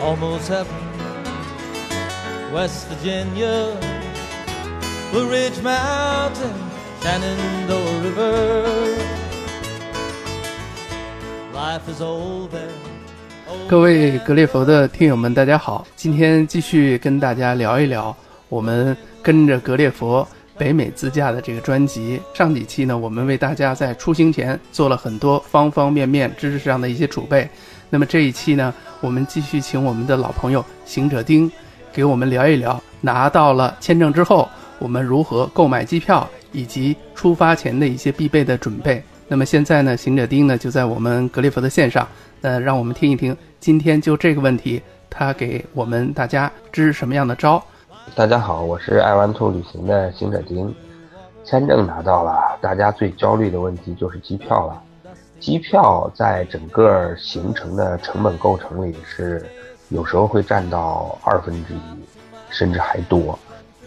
almost heaven. West Virginia, Blue Ridge Mountain, Shenandoah River. Life is old there. 各位格列佛的听友们，大家好！今天继续跟大家聊一聊我们跟着格列佛北美自驾的这个专辑。上几期呢，我们为大家在出行前做了很多方方面面知识上的一些储备。那么这一期呢，我们继续请我们的老朋友行者丁，给我们聊一聊拿到了签证之后，我们如何购买机票，以及出发前的一些必备的准备。那么现在呢，行者丁呢就在我们格列佛的线上，呃，让我们听一听今天就这个问题，他给我们大家支什么样的招。大家好，我是爱玩兔旅行的行者丁，签证拿到了，大家最焦虑的问题就是机票了。机票在整个行程的成本构成里是有时候会占到二分之一，甚至还多，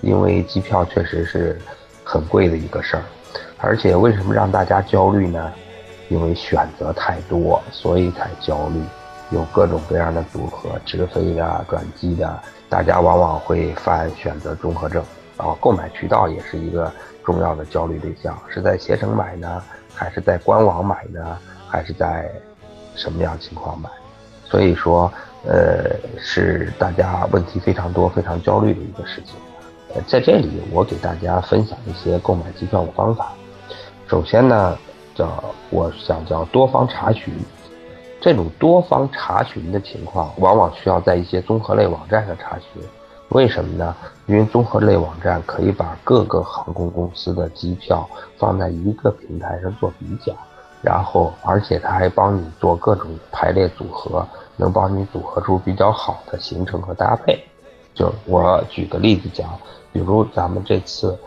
因为机票确实是很贵的一个事儿。而且为什么让大家焦虑呢？因为选择太多，所以才焦虑。有各种各样的组合，直飞的、转机的，大家往往会犯选择综合症。然后购买渠道也是一个重要的焦虑对象，是在携程买呢，还是在官网买呢，还是在什么样情况买？所以说，呃，是大家问题非常多、非常焦虑的一个事情。呃，在这里我给大家分享一些购买机票的方法。首先呢，叫我想叫多方查询。这种多方查询的情况，往往需要在一些综合类网站上查询。为什么呢？因为综合类网站可以把各个航空公司的机票放在一个平台上做比较，然后而且它还帮你做各种排列组合，能帮你组合出比较好的行程和搭配。就我举个例子讲，比如咱们这次。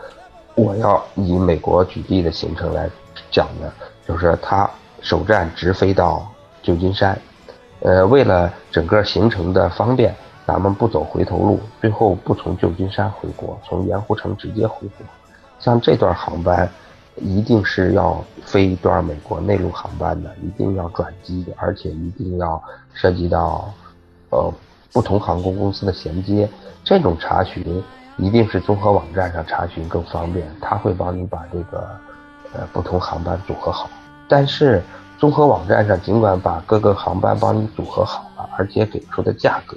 我要以美国举例的行程来讲呢，就是它首站直飞到旧金山，呃，为了整个行程的方便，咱们不走回头路，最后不从旧金山回国，从盐湖城直接回国。像这段航班，一定是要飞一段美国内陆航班的，一定要转机，而且一定要涉及到呃不同航空公司的衔接，这种查询。一定是综合网站上查询更方便，它会帮你把这个呃不同航班组合好。但是综合网站上尽管把各个航班帮你组合好了，而且给出的价格，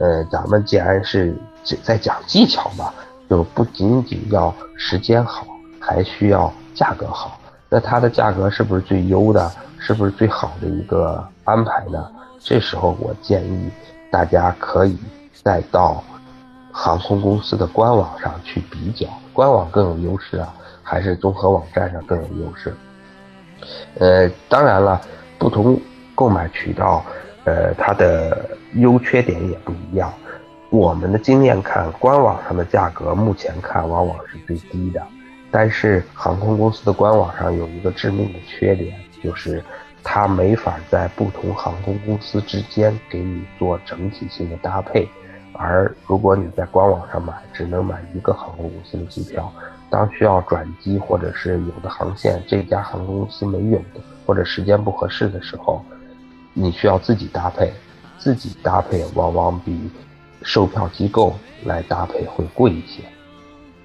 呃，咱们既然是在讲技巧嘛，就不仅仅要时间好，还需要价格好。那它的价格是不是最优的？是不是最好的一个安排呢？这时候我建议大家可以再到。航空公司的官网上去比较，官网更有优势啊，还是综合网站上更有优势？呃，当然了，不同购买渠道，呃，它的优缺点也不一样。我们的经验看，官网上的价格目前看往往是最低的，但是航空公司的官网上有一个致命的缺点，就是它没法在不同航空公司之间给你做整体性的搭配。而如果你在官网上买，只能买一个航空公司的机票，当需要转机或者是有的航线这家航空公司没有的，或者时间不合适的时候，你需要自己搭配，自己搭配往往比售票机构来搭配会贵一些。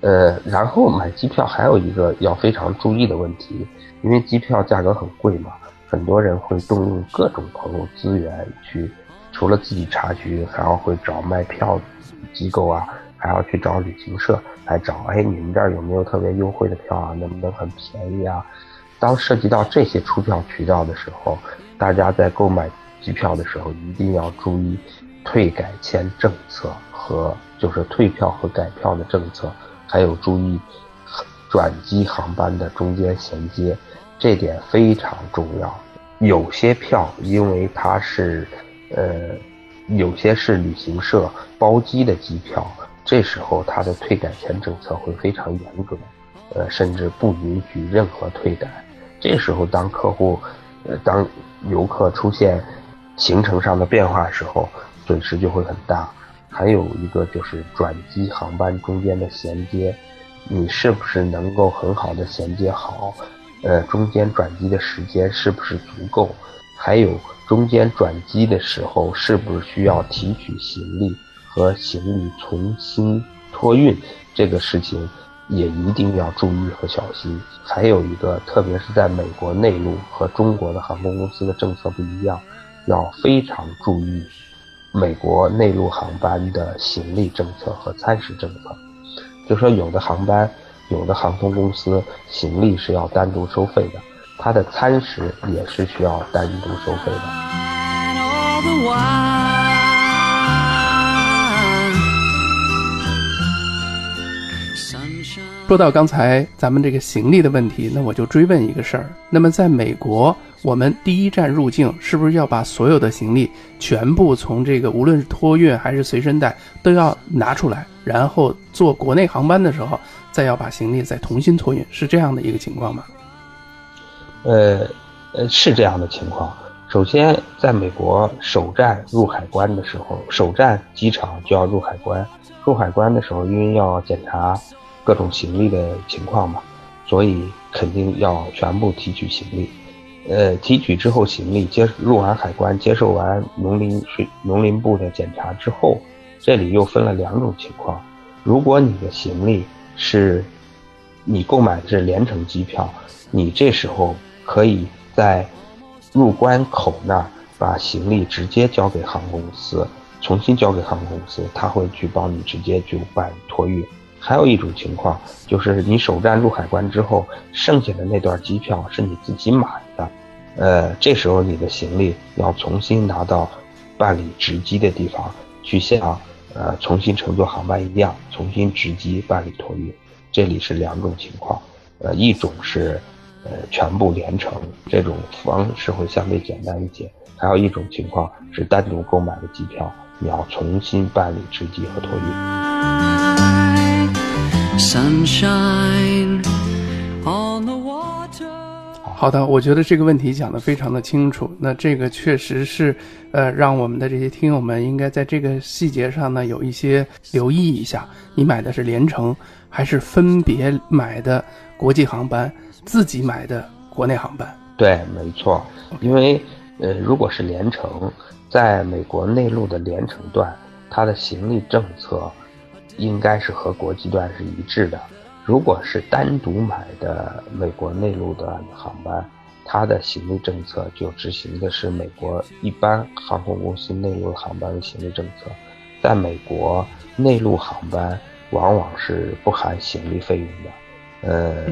呃，然后买机票还有一个要非常注意的问题，因为机票价格很贵嘛，很多人会动用各种朋友资源去。除了自己查询，还要会找卖票机构啊，还要去找旅行社来找，哎，你们这儿有没有特别优惠的票啊？能不能很便宜啊？当涉及到这些出票渠道的时候，大家在购买机票的时候一定要注意退改签政策和就是退票和改票的政策，还有注意转机航班的中间衔接，这点非常重要。有些票因为它是。呃，有些是旅行社包机的机票，这时候它的退改签政策会非常严格，呃，甚至不允许任何退改。这时候，当客户，呃，当游客出现行程上的变化时候，损失就会很大。还有一个就是转机航班中间的衔接，你是不是能够很好的衔接好？呃，中间转机的时间是不是足够？还有中间转机的时候是不是需要提取行李和行李重新托运这个事情。也一定要注意和小心。还有一个，特别是在美国内陆和中国的航空公司的政策不一样，要非常注意美国内陆航班的行李政策和餐食政策。就说有的航班、有的航空公司行李是要单独收费的，它的餐食也是需要单独收费的。说到刚才咱们这个行李的问题，那我就追问一个事儿。那么在美国，我们第一站入境是不是要把所有的行李全部从这个无论是托运还是随身带都要拿出来，然后坐国内航班的时候再要把行李再重新托运，是这样的一个情况吗？呃，呃，是这样的情况。首先，在美国首站入海关的时候，首站机场就要入海关。入海关的时候，因为要检查。各种行李的情况嘛，所以肯定要全部提取行李。呃，提取之后行李接入完海关，接受完农林水农林部的检查之后，这里又分了两种情况。如果你的行李是，你购买的是联程机票，你这时候可以在入关口那儿把行李直接交给航空公司，重新交给航空公司，他会去帮你直接就办托运。还有一种情况，就是你首站入海关之后，剩下的那段机票是你自己买的，呃，这时候你的行李要重新拿到办理值机的地方去，像呃重新乘坐航班一样，重新值机办理托运。这里是两种情况，呃，一种是呃全部连程，这种方式会相对简单一些；还有一种情况是单独购买的机票，你要重新办理值机和托运。Sunshine on the water。好的，我觉得这个问题讲得非常的清楚。那这个确实是，呃，让我们的这些听友们应该在这个细节上呢有一些留意一下。你买的是联程，还是分别买的国际航班，自己买的国内航班？对，没错。因为，呃，如果是联程，在美国内陆的联程段，它的行李政策。应该是和国际段是一致的。如果是单独买的美国内陆的航班，它的行李政策就执行的是美国一般航空公司内陆航班的行李政策。在美国内陆航班往往是不含行李费用的。呃，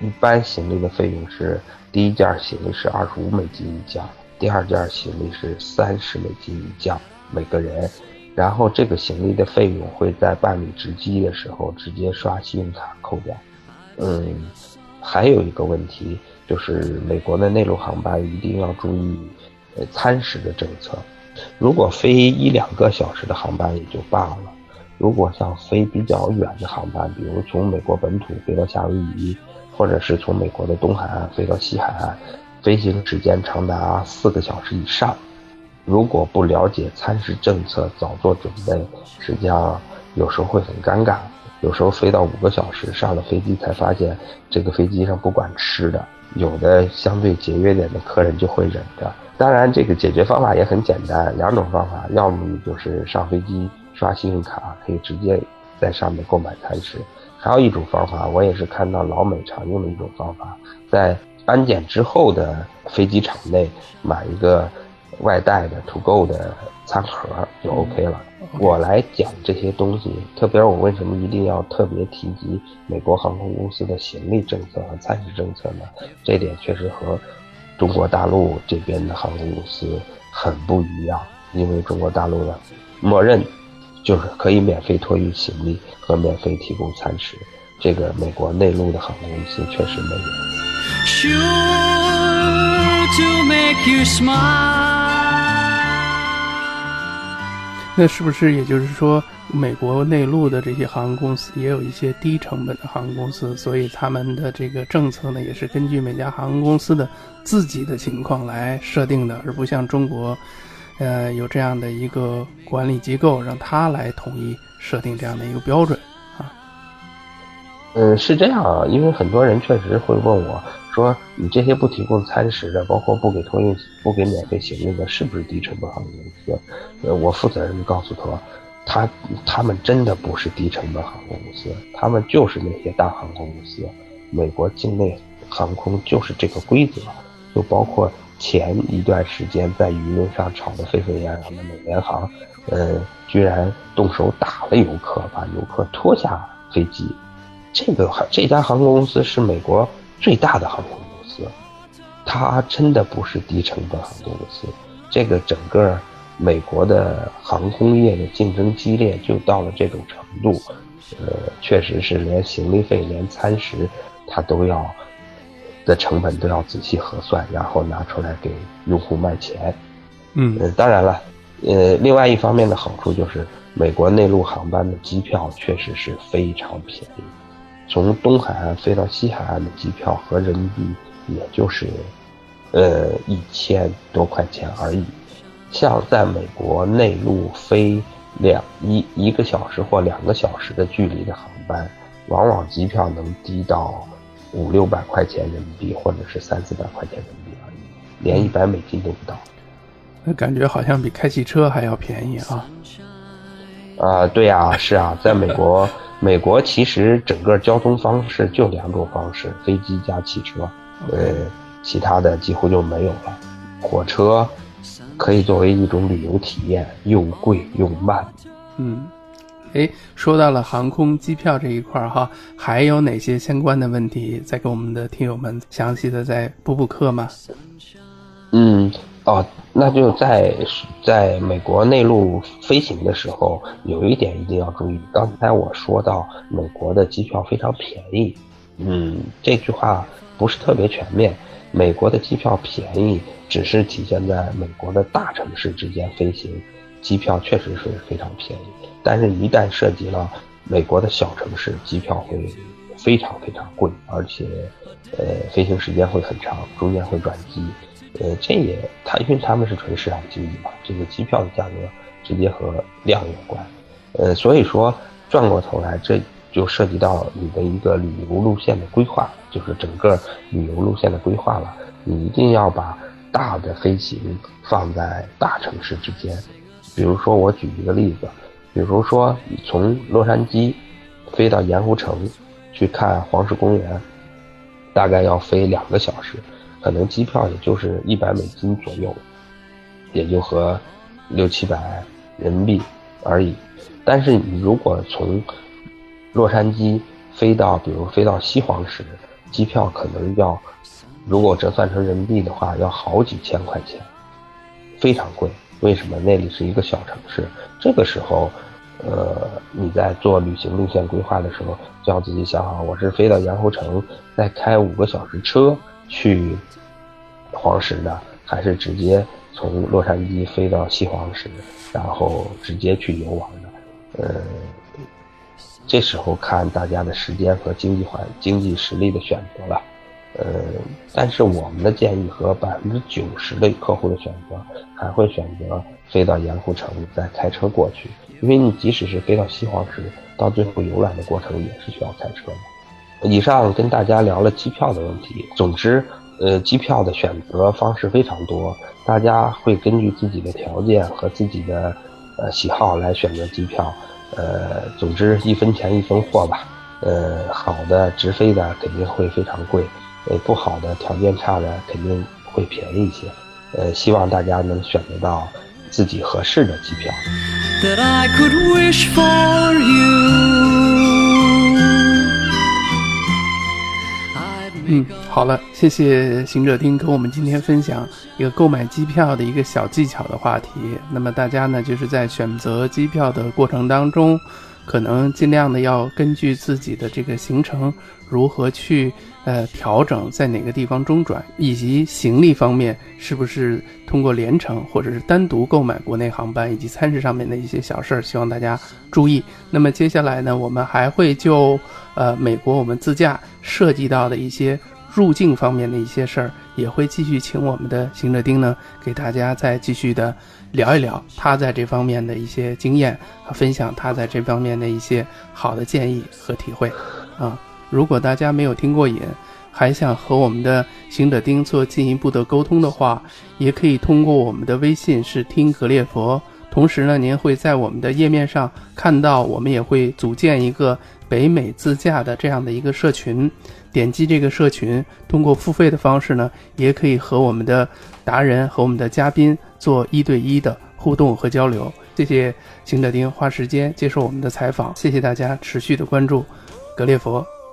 一般行李的费用是第一件行李是二十五美金一件，第二件行李是三十美金一件，每个人。然后这个行李的费用会在办理值机的时候直接刷信用卡扣掉。嗯，还有一个问题就是美国的内陆航班一定要注意，呃，餐食的政策。如果飞一两个小时的航班也就罢了，如果像飞比较远的航班，比如从美国本土飞到夏威夷，或者是从美国的东海岸飞到西海岸，飞行时间长达四个小时以上。如果不了解餐食政策，早做准备，实际上有时候会很尴尬。有时候飞到五个小时，上了飞机才发现这个飞机上不管吃的。有的相对节约点的客人就会忍着。当然，这个解决方法也很简单，两种方法：要么你就是上飞机刷信用卡，可以直接在上面购买餐食；还有一种方法，我也是看到老美常用的一种方法，在安检之后的飞机场内买一个。外带的 to go 的餐盒就 OK 了。我来讲这些东西，特别我为什么一定要特别提及美国航空公司的行李政策和餐食政策呢？这点确实和中国大陆这边的航空公司很不一样。因为中国大陆的默认就是可以免费托运行李和免费提供餐食，这个美国内陆的航空公司确实没有。To make you smile 那是不是也就是说，美国内陆的这些航空公司也有一些低成本的航空公司，所以他们的这个政策呢，也是根据每家航空公司的自己的情况来设定的，而不像中国，呃，有这样的一个管理机构让他来统一设定这样的一个标准。嗯，是这样啊，因为很多人确实会问我说，你这些不提供餐食的，包括不给托运、不给免费行李的，是不是低成本航空公司？呃，我负责任的告诉他，他他们真的不是低成本航空公司，他们就是那些大航空公司。美国境内航空就是这个规则，就包括前一段时间在舆论上吵得沸沸扬扬的美联航，呃，居然动手打了游客，把游客拖下飞机。这个航这家航空公司是美国最大的航空公司，它真的不是低成本航空公司。这个整个美国的航空业的竞争激烈，就到了这种程度。呃，确实是连行李费、连餐食，它都要的成本都要仔细核算，然后拿出来给用户卖钱。嗯，当然了，呃，另外一方面的好处就是，美国内陆航班的机票确实是非常便宜。从东海岸飞到西海岸的机票和人民币也就是，呃一千多块钱而已。像在美国内陆飞两一一个小时或两个小时的距离的航班，往往机票能低到五六百块钱人民币，或者是三四百块钱人民币而已，连一百美金都不到。那感觉好像比开汽车还要便宜啊！啊，对呀，是啊，在美国。美国其实整个交通方式就两种方式，飞机加汽车，呃，其他的几乎就没有了。火车可以作为一种旅游体验，又贵又慢。嗯，哎，说到了航空机票这一块儿哈，还有哪些相关的问题，再给我们的听友们详细的再补补课吗？嗯。哦，那就在在美国内陆飞行的时候，有一点一定要注意。刚才我说到美国的机票非常便宜，嗯，这句话不是特别全面。美国的机票便宜，只是体现在美国的大城市之间飞行，机票确实是非常便宜。但是，一旦涉及了美国的小城市，机票会非常非常贵，而且，呃，飞行时间会很长，中间会转机。呃，这也它因为他们是纯市场经济嘛，这个机票的价格直接和量有关，呃，所以说转过头来，这就涉及到你的一个旅游路线的规划，就是整个旅游路线的规划了。你一定要把大的飞行放在大城市之间，比如说我举一个例子，比如说你从洛杉矶飞到盐湖城去看黄石公园，大概要飞两个小时。可能机票也就是一百美金左右，也就和六七百人民币而已。但是你如果从洛杉矶飞到，比如飞到西黄石，机票可能要，如果折算成人民币的话，要好几千块钱，非常贵。为什么？那里是一个小城市。这个时候，呃，你在做旅行路线规划的时候，就要自己想好，我是飞到盐湖城，再开五个小时车。去黄石的，还是直接从洛杉矶飞到西黄石，然后直接去游玩的？呃，这时候看大家的时间和经济环经济实力的选择了。呃，但是我们的建议和百分之九十的客户的选择，还会选择飞到盐湖城再开车过去，因为你即使是飞到西黄石，到最后游览的过程也是需要开车的。以上跟大家聊了机票的问题。总之，呃，机票的选择方式非常多，大家会根据自己的条件和自己的呃喜好来选择机票。呃，总之一分钱一分货吧。呃，好的直飞的肯定会非常贵，呃，不好的条件差的肯定会便宜一些。呃，希望大家能选择到自己合适的机票。That I could wish for you. 嗯，好了，谢谢行者丁跟我们今天分享一个购买机票的一个小技巧的话题。那么大家呢，就是在选择机票的过程当中，可能尽量的要根据自己的这个行程如何去呃调整，在哪个地方中转，以及行李方面是不是通过联程或者是单独购买国内航班，以及餐食上面的一些小事儿，希望大家注意。那么接下来呢，我们还会就。呃，美国我们自驾涉及到的一些入境方面的一些事儿，也会继续请我们的行者丁呢，给大家再继续的聊一聊他在这方面的一些经验和分享，他在这方面的一些好的建议和体会，啊，如果大家没有听过瘾，还想和我们的行者丁做进一步的沟通的话，也可以通过我们的微信是听格列佛。同时呢，您会在我们的页面上看到，我们也会组建一个北美自驾的这样的一个社群。点击这个社群，通过付费的方式呢，也可以和我们的达人和我们的嘉宾做一对一的互动和交流。谢谢邢德丁花时间接受我们的采访，谢谢大家持续的关注格列佛